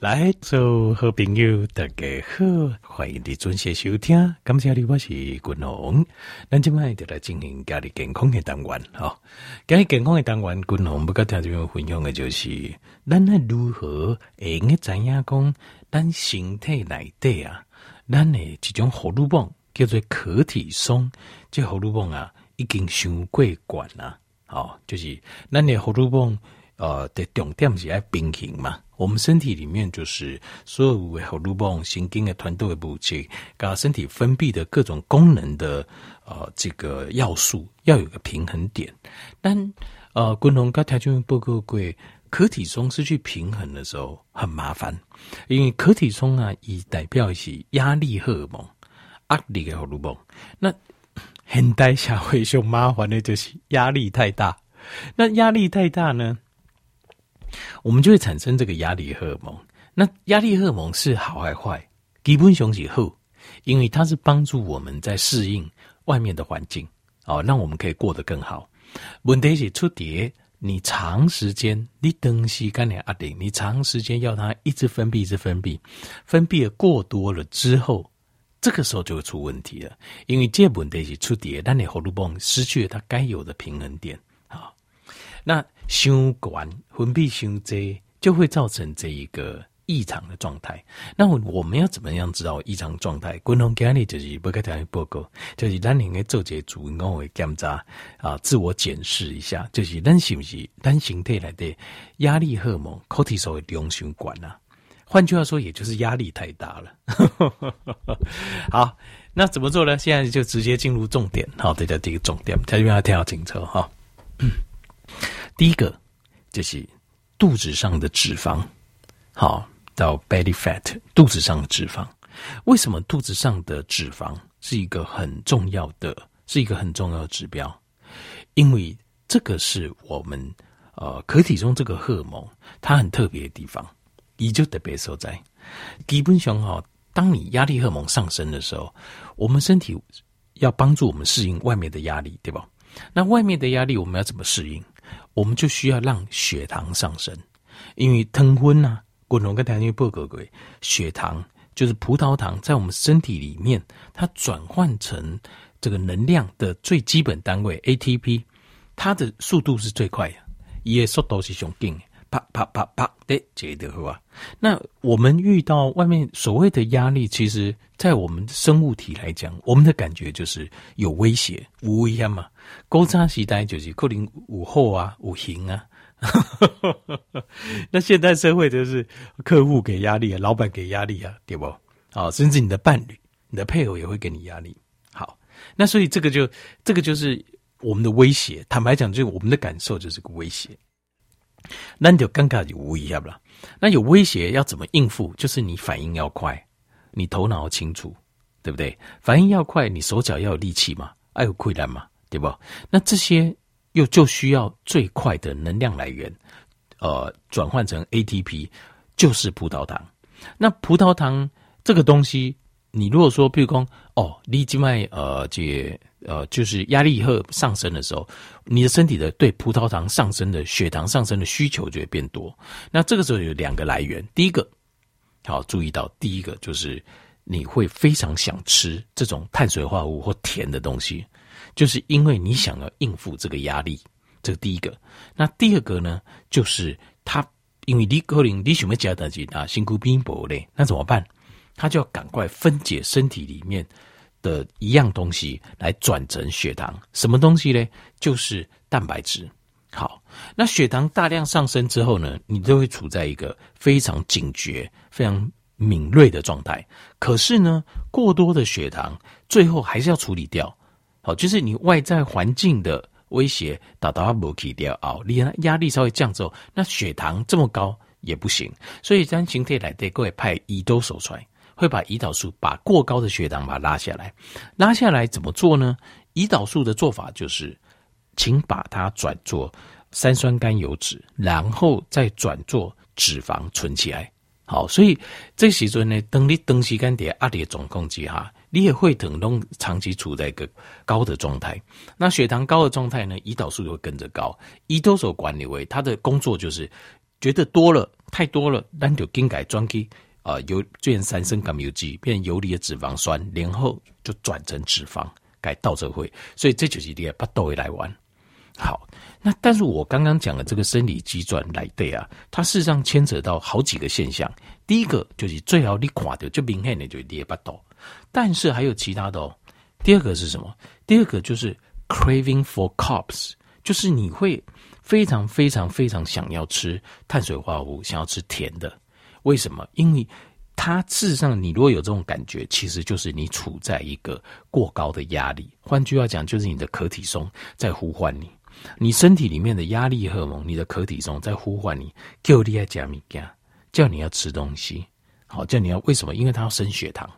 来，做好朋友，大家好，欢迎你准时收听。感谢你，我是君鸿。咱今麦就来进行家里健康的单元，哈。家里健康的单元，君鸿不跟听众分享的就是，咱来如何会用知影讲，咱身体内底啊，咱的一种荷尔蒙叫做可体松，这荷尔蒙啊，已经伤过关了，好，就是咱的荷尔蒙。呃，的重点是爱平衡嘛。我们身体里面就是所有的荷尔蒙、神经的团队的部件，跟身体分泌的各种功能的呃这个要素，要有个平衡点。但呃，昆龙刚才就报告过，可体松失去平衡的时候很麻烦，因为可体松啊，以代表是压力荷尔蒙、压力的荷尔蒙。那现代社会上麻烦的就是压力太大。那压力太大呢？我们就会产生这个压力荷尔蒙。那压力荷尔蒙是好还是坏？基本上是后，因为它是帮助我们在适应外面的环境，哦，让我们可以过得更好。问题是出碟，你长时间你东西干点压力，你长时间要它一直分泌，一直分泌，分泌的过多了之后，这个时候就会出问题了。因为这问题是出碟，让你荷尔蒙失去了它该有的平衡点。那伤管分泌伤多，就会造成这一个异常的状态。那我们要怎么样知道异常状态？共同建议就是不给大家报告，就是咱应该做些主我会检查啊，自我检视一下，就是咱是不是咱身体来的压力荷尔蒙 cortisol 的量伤管啊？换句话说，也就是压力太大了。好，那怎么做呢？现在就直接进入重点。好，这叫第一个重点，大家要听好清楚哈。第一个就是肚子上的脂肪，好，到 belly fat，肚子上的脂肪。为什么肚子上的脂肪是一个很重要的，是一个很重要的指标？因为这个是我们呃，可体中这个荷尔蒙它很特别的地方，也就特别所在。基本上哈，当你压力荷尔蒙上升的时候，我们身体要帮助我们适应外面的压力，对吧？那外面的压力我们要怎么适应？我们就需要让血糖上升，因为糖分呐，滚龙跟糖尿病报告血糖就是葡萄糖，在我们身体里面，它转换成这个能量的最基本单位 ATP，它的速度是最快的，也速度是上劲，啪啪啪啪的接的话，那我们遇到外面所谓的压力，其实在我们生物体来讲，我们的感觉就是有威胁，无威胁嘛。高差时代就是可能午后啊，五行啊。那现代社会就是客户给压力啊，老板给压力啊，对不？好，甚至你的伴侣、你的配偶也会给你压力。好，那所以这个就这个就是我们的威胁。坦白讲，就是我们的感受就是个威胁。那你就尴尬就无一样了。那有威胁要怎么应付？就是你反应要快，你头脑要清楚，对不对？反应要快，你手脚要有力气嘛，爱有困难嘛。对不？那这些又就需要最快的能量来源，呃，转换成 ATP，就是葡萄糖。那葡萄糖这个东西，你如果说，譬如说，哦，你静脉呃，这呃，就是压力以后上升的时候，你的身体的对葡萄糖上升的血糖上升的需求就会变多。那这个时候有两个来源，第一个，好，注意到，第一个就是你会非常想吃这种碳水化合物或甜的东西。就是因为你想要应付这个压力，这个第一个。那第二个呢，就是他因为你可能你想要加的紧啊，辛苦拼搏嘞，那怎么办？他就要赶快分解身体里面的一样东西来转成血糖。什么东西呢？就是蛋白质。好，那血糖大量上升之后呢，你都会处在一个非常警觉、非常敏锐的状态。可是呢，过多的血糖最后还是要处理掉。好，就是你外在环境的威胁达到不起掉哦，你压力稍微降之后，那血糖这么高也不行，所以咱形态来对各位派胰岛素出来，会把胰岛素把过高的血糖把它拉下来，拉下来怎么做呢？胰岛素的做法就是，请把它转做三酸甘油酯，然后再转做脂肪存起来。好，所以这时阵呢，等你长时间在压力状况之下。你也会疼痛，长期处在一个高的状态。那血糖高的状态呢？胰岛素就会跟着高。胰岛素管理为它的工作就是觉得多了，太多了，那就更改转去啊，油变三升甘油基，变游离的脂肪酸，然后就转成脂肪，改倒这会，所以这就是你把豆来玩。好，那但是我刚刚讲的这个生理机转来对啊，它事实上牵扯到好几个现象。第一个就是最好你垮掉就明显的就裂巴豆，但是还有其他的哦。第二个是什么？第二个就是 craving for carbs，就是你会非常非常非常想要吃碳水化合物，想要吃甜的。为什么？因为它事实上，你如果有这种感觉，其实就是你处在一个过高的压力。换句话讲，就是你的可体松在呼唤你。你身体里面的压力荷尔蒙，你的可体松在呼唤你，叫你要加米加，叫你要吃东西，好，叫你要为什么？因为它要升血糖。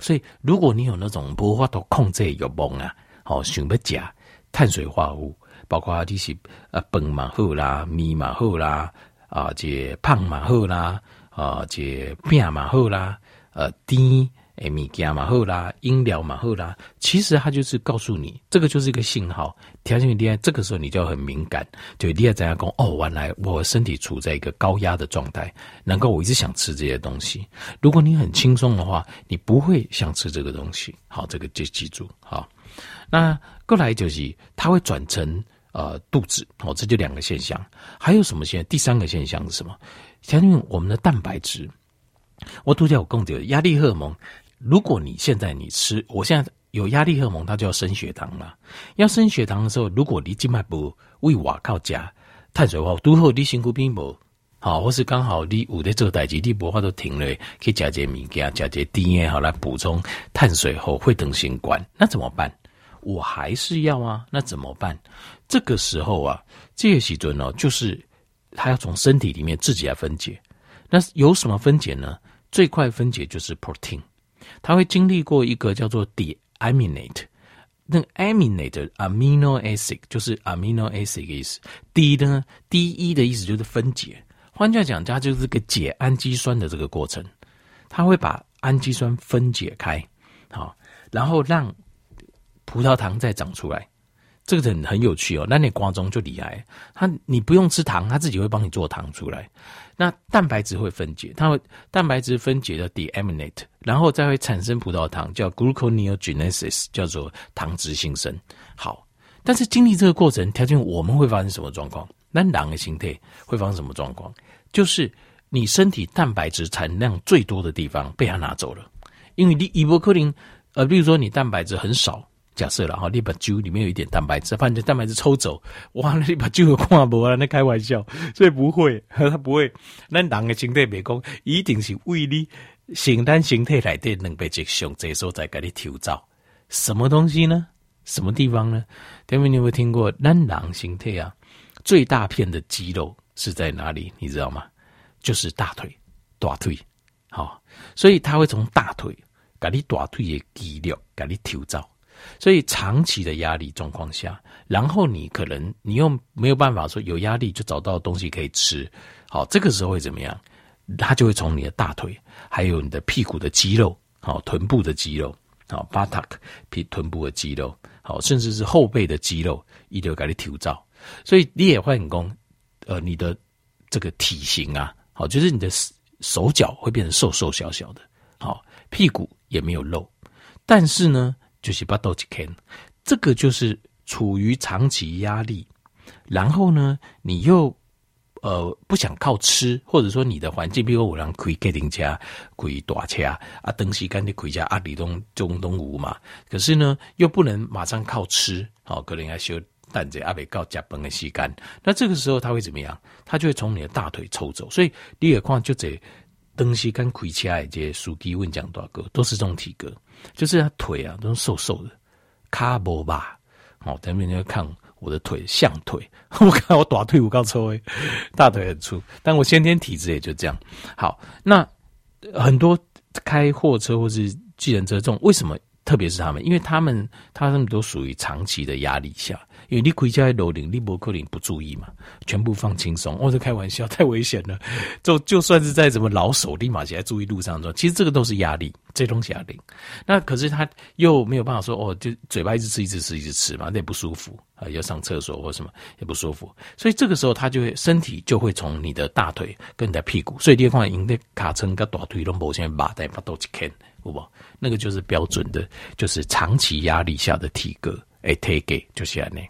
所以，如果你有那种无法度控制欲望啊，好想要加碳水化合物，包括你是呃饭嘛好啦，米嘛好啦，啊这胖嘛好啦，啊这病嘛好啦，呃甜。诶，米加嘛好啦，饮料嘛好啦，其实它就是告诉你，这个就是一个信号，条件厉害，这个时候你就要很敏感，就厉害怎样讲哦，原来我身体处在一个高压的状态，难怪我一直想吃这些东西。如果你很轻松的话，你不会想吃这个东西。好，这个就记住。好，那过来就是它会转成呃肚子，哦，这就两个现象。还有什么现象？第三个现象是什么？相信我们的蛋白质，我都叫我供给压力荷尔蒙。如果你现在你吃，我现在有压力荷尔蒙，它就要升血糖了。要升血糖的时候，如果你静脉不为瓦靠加碳水化合物，都后你辛苦并不好，或是刚好你有的这个代志，你不话都停了，可以加些米加加些碘好来补充碳水后会等新冠，那怎么办？我还是要啊，那怎么办？这个时候啊，这些细菌呢，就是它要从身体里面自己来分解。那有什么分解呢？最快分解就是 protein。它会经历过一个叫做 deaminate，那 aminate amino acid 就是 amino acid 的意思。D 呢，D 一的意思就是分解，换句话讲，它就是个解氨基酸的这个过程。它会把氨基酸分解开，好，然后让葡萄糖再长出来。这个很很有趣哦，那你瓜中就厉害，它你不用吃糖，它自己会帮你做糖出来。那蛋白质会分解，它会蛋白质分解的 deaminate，然后再会产生葡萄糖，叫 gluconeogenesis，叫做糖脂新生。好，但是经历这个过程，条件我们会发生什么状况？那两个形态会发生什么状况？就是你身体蛋白质产量最多的地方被它拿走了，因为你伊波克林，呃，比如说你蛋白质很少。假设了哈，你把酒里面有一点蛋白质，把你的蛋白质抽走，哇，那你把酒给挂不完，那开玩笑，所以不会，他不会。那人的形态别讲，一定是为你形单形态来的能被这上这时候再给你调造。什么东西呢？什么地方呢？天明，你有没有听过？人的形态啊，最大片的肌肉是在哪里？你知道吗？就是大腿，大腿。好，所以他会从大腿给你大腿的肌肉给你调造。所以长期的压力状况下，然后你可能你又没有办法说有压力就找到东西可以吃，好，这个时候会怎么样？它就会从你的大腿，还有你的屁股的肌肉，好，臀部的肌肉，好，buttock 屁臀部的肌肉，好，甚至是后背的肌肉，一定要给你调造。所以你也会很功，呃，你的这个体型啊，好，就是你的手脚会变成瘦瘦小小的，好，屁股也没有肉，但是呢。就是巴豆几天，这个就是处于长期压力，然后呢，你又呃不想靠吃，或者说你的环境，比如我让开客厅车、开大车啊，东西干净开家阿里东中东吴嘛，可是呢又不能马上靠吃，好、哦，可能要修蛋子阿北告加崩的吸干，那这个时候他会怎么样？他就会从你的大腿抽走，所以第二况就这东西干开车的这些司机问讲多少个都是这种体格。就是他腿啊，都瘦瘦的，卡波吧。哦，等下你要看我的腿像腿，我看我大腿我刚抽诶，大腿很粗，但我先天体质也就这样。好，那很多开货车或是巨人车这种，为什么特别是他们？因为他们他们都属于长期的压力下，因为你回家楼顶，你不可能不注意嘛，全部放轻松。我、哦、在开玩笑，太危险了。就就算是在什么老手，立马起来注意路上的，其实这个都是压力，这东西压力。那可是他又没有办法说，哦，就嘴巴一直吃，一直吃，一直吃嘛，那也不舒服啊，要上厕所或什么也不舒服。所以这个时候，他就会身体就会从你的大腿跟你的屁股，所以你看，因的卡称跟大腿拢无先把带把都去看，好不好？那个就是标准的，就是长期压力下的体格。哎，take 就是安内，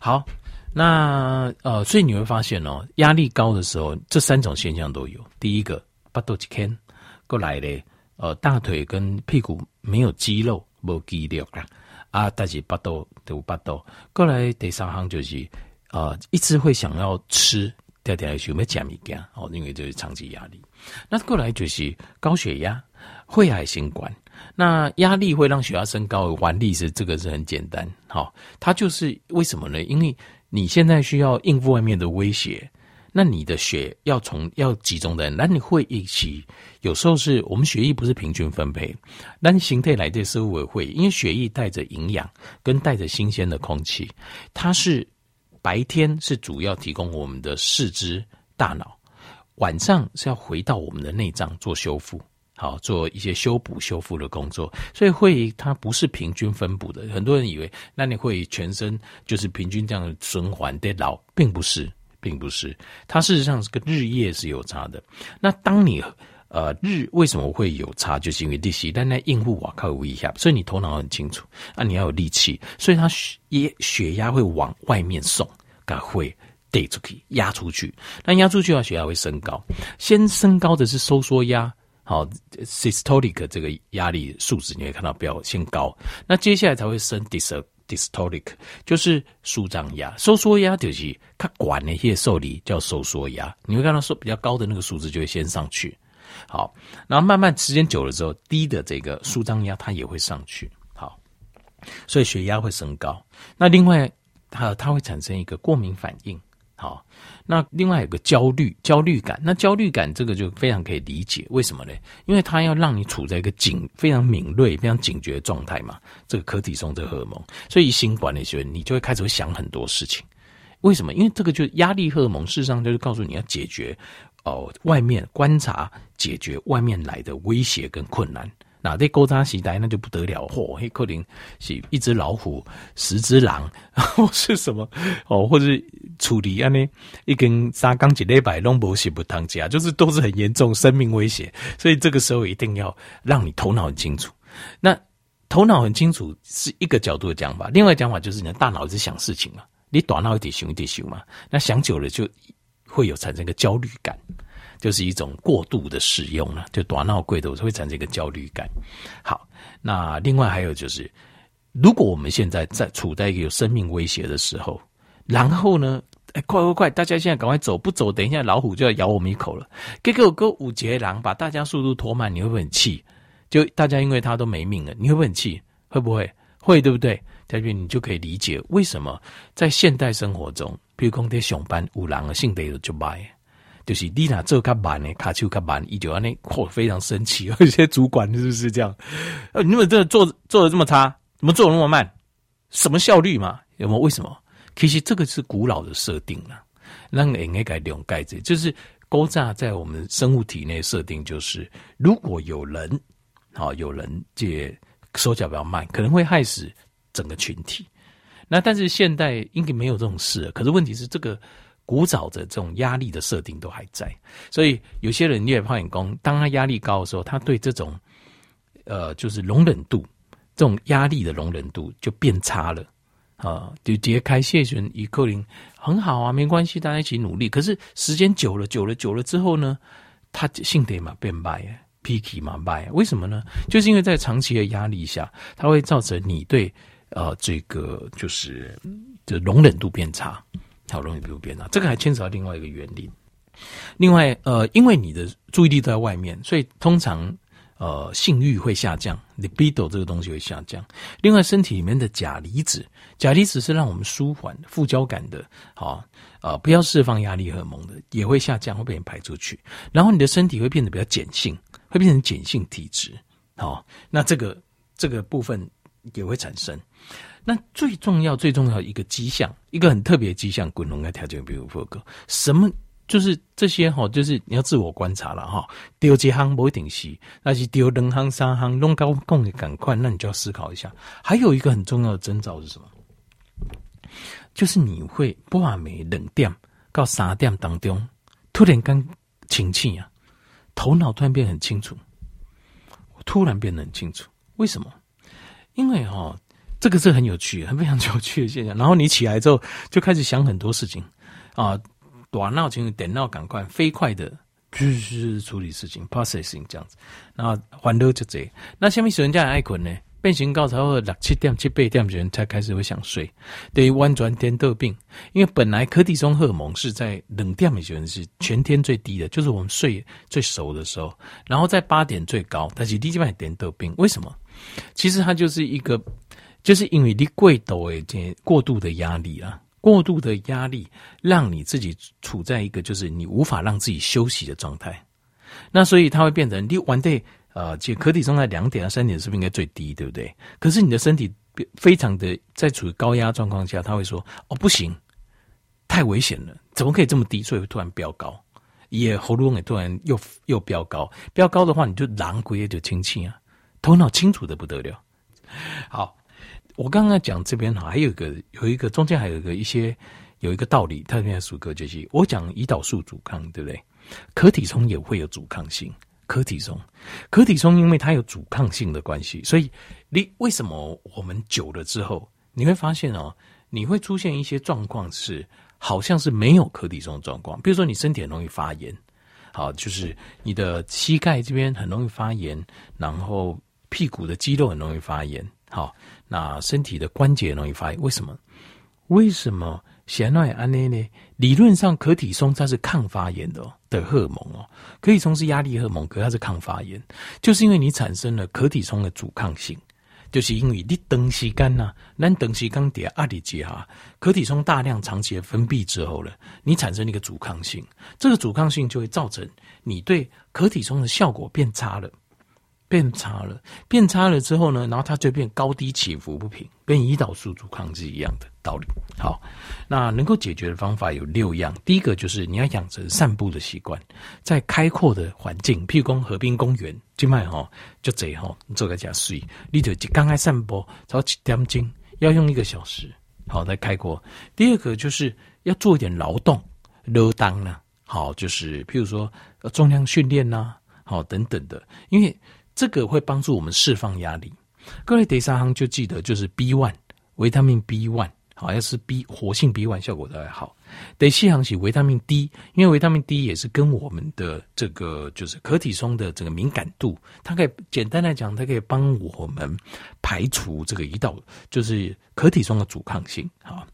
好，那呃，所以你会发现哦，压力高的时候，这三种现象都有。第一个，巴肚一牵过来嘞，呃，大腿跟屁股没有肌肉，没肌肉啊，啊，但是巴肚都巴肚过来。第三行就是呃，一直会想要吃，掉掉有没有减一点哦，因为就是长期压力。那过来就是高血压、肺癌、心管。那压力会让血压升高的原理是这个是很简单，好，它就是为什么呢？因为你现在需要应付外面的威胁，那你的血要从要集中的，那你会一起有时候是我们血液不是平均分配，那形态来的时候会，因为血液带着营养跟带着新鲜的空气，它是白天是主要提供我们的四肢大脑，晚上是要回到我们的内脏做修复。好，做一些修补修复的工作，所以会它不是平均分布的。很多人以为那你会全身就是平均这样循环的老，并不是，并不是。它事实上是跟日夜是有差的。那当你呃日为什么会有差，就是因为利息，但那应付瓦靠一下，所以你头脑很清楚啊，你要有力气，所以它血血压会往外面送，它会得出去压出去。那压出去的话，血压会升高，先升高的是收缩压。好，systolic 这个压力数值你会看到表现高，那接下来才会升 diastolic，就是舒张压、收缩压，就是它管那些受力叫收缩压，你会看到说比较高的那个数值就会先上去，好，然后慢慢时间久了之后，低的这个舒张压它也会上去，好，所以血压会升高。那另外它它会产生一个过敏反应。好，那另外有个焦虑、焦虑感，那焦虑感这个就非常可以理解，为什么呢？因为它要让你处在一个警、非常敏锐、非常警觉的状态嘛。这个可体松这荷尔蒙，所以心管理学，你就会开始会想很多事情。为什么？因为这个就压力荷尔蒙，事实上就是告诉你要解决哦，外面观察、解决外面来的威胁跟困难。那在勾扎时代那就不得了，嚯、哦！黑克林是一只老虎，十只狼，然后是什么哦？或者处理安？呢一根沙钢几勒百龙博西不当家，就是都是很严重生命威胁。所以这个时候一定要让你头脑很清楚。那头脑很清楚是一个角度的讲法，另外讲法就是你的大脑一直想事情嘛，你大脑一点想一点想嘛，那想久了就会有产生一个焦虑感。就是一种过度的使用了，就大脑过度会产生一个焦虑感。好，那另外还有就是，如果我们现在在处在一个有生命威胁的时候，然后呢，哎，快快快，大家现在赶快走，不走，等一下老虎就要咬我们一口了。给给我个五节狼，把大家速度拖慢，你会不会很气？就大家因为他都没命了，你会不会很气？会不会？会，对不对？这边你就可以理解为什么在现代生活中，比如讲在上班，五狼的性德就坏。就是你呐，做较慢呢，卡丘较慢，伊就安尼，嚯，非常生气。有些主管是不是这样？呃，你们这做做的这么差，怎么做的那么慢？什么效率嘛？有没有？为什么？其实这个是古老的设定了，让人应该用盖子，就是勾扎在我们生物体内设定，就是如果有人，好有人借手脚比较慢，可能会害死整个群体。那但是现代应该没有这种事，可是问题是这个。古早的这种压力的设定都还在，所以有些人越怕眼光，当他压力高的时候，他对这种呃就是容忍度，这种压力的容忍度就变差了啊。就揭开谢玄与克林很好啊，没关系，大家一起努力。可是时间久了，久了，久了之后呢，他性格嘛变坏脾气嘛坏。为什么呢？就是因为在长期的压力下，它会造成你对呃这个就是的容忍度变差。好容易不变啊！这个还牵扯到另外一个原理。另外，呃，因为你的注意力都在外面，所以通常呃性欲会下降，libido 这个东西会下降。另外，身体里面的钾离子，钾离子是让我们舒缓副交感的，好呃，不要释放压力荷尔蒙的，也会下降，会被人排出去。然后你的身体会变得比较碱性，会变成碱性体质。好，那这个这个部分也会产生。那最重要、最重要一个迹象，一个很特别的迹象，滚龙该条件，比如说个什么，就是这些哈，就是你要自我观察了哈。丢几行不一定是，那是丢两行、三行，弄高共的赶快，那你就要思考一下。还有一个很重要的征兆是什么？就是你会不完美冷点到三点当中，突然间清醒啊，头脑突然变很清楚，突然变得很清楚，为什么？因为哈，这个是很有趣，很非常有趣的现象。然后你起来之后，就开始想很多事情啊，短闹情点闹赶快飞快的，就是处理事情，processing 这样子。然后欢乐就这，那下面有人家爱困呢？变形高潮后六七点七八点人才开始会想睡，对于弯转颠倒病，因为本来柯蒂松荷尔蒙是在冷点的时候是全天最低的，就是我们睡最熟的时候，然后在八点最高，但是你这边颠倒病，为什么？其实它就是一个，就是因为你过度诶，过度的压力啊，过度的压力让你自己处在一个就是你无法让自己休息的状态，那所以它会变成你完对。呃，其实可体松在两点到三点是不是应该最低，对不对？可是你的身体非常的在处于高压状况下，他会说：“哦，不行，太危险了，怎么可以这么低？”所以会突然飙高，也喉咙也突然又又飙高，飙高的话，你就狼鬼就清清啊，头脑清楚的不得了。好，我刚刚讲这边哈，还有一个有一个中间还有一个一些有一个道理，特别是属哥就是我讲胰岛素阻抗，对不对？可体松也会有阻抗性。可体松，可体松，因为它有阻抗性的关系，所以你为什么我们久了之后，你会发现哦，你会出现一些状况是好像是没有可体松的状况，比如说你身体很容易发炎，好，就是你的膝盖这边很容易发炎，然后屁股的肌肉很容易发炎，好，那身体的关节容易发炎，为什么？为什么？显然安内呢？理论上，可体松它是抗发炎的的荷尔蒙哦。可体松是压力荷尔蒙，可它是抗发炎，就是因为你产生了可体松的阻抗性，就是因为你等时间呐，那长时间叠压力结哈，可体松大量长期的分泌之后了，你产生一个阻抗性，这个阻抗性就会造成你对可体松的效果变差了。变差了，变差了之后呢，然后它就变高低起伏不平，跟胰岛素阻抗是一样的道理。好，那能够解决的方法有六样。第一个就是你要养成散步的习惯，在开阔的环境，譬如说河滨公园，就卖哈就这哈，你做个假睡，你就刚开散步，早七点钟要用一个小时，好来开阔。第二个就是要做一点劳动，勒当呢，好就是譬如说重量训练呐，好等等的，因为。这个会帮助我们释放压力。各位第三行就记得就是 B one 维他命 B one，好像是 B 活性 B one 效果都还好。第四行是维他命 D，因为维他命 D 也是跟我们的这个就是可体松的这个敏感度，它可以简单来讲，它可以帮我们排除这个胰岛，就是可体松的阻抗性。好。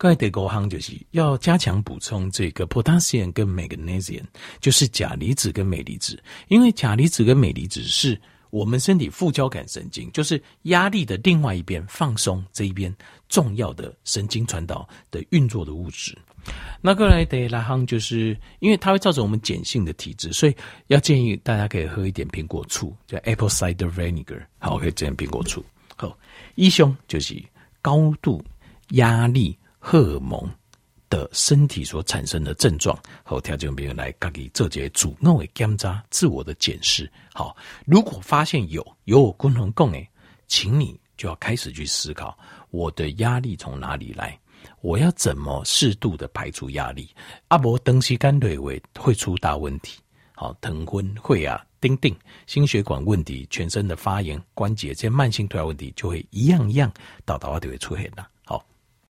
刚才第五项就是要加强补充这个 potassium 跟 magnesium，就是钾离子跟镁离子。因为钾离子跟镁离子是我们身体副交感神经，就是压力的另外一边放松这一边重要的神经传导的运作的物质。那过来第六项就是因为它会造成我们碱性的体质，所以要建议大家可以喝一点苹果醋，叫 apple cider vinegar。好，可以这样苹果醋。好，一胸就是高度压力。荷尔蒙的身体所产生的症状，和调节别人来给这些主动的检查、自我的检视。好，如果发现有有我共同共诶，请你就要开始去思考，我的压力从哪里来？我要怎么适度的排除压力？阿伯登西干腿位会出大问题。好，疼昏、会啊、丁丁、心血管问题、全身的发炎、关节这些慢性退化问题，就会一样一样，到到啊就会出现了。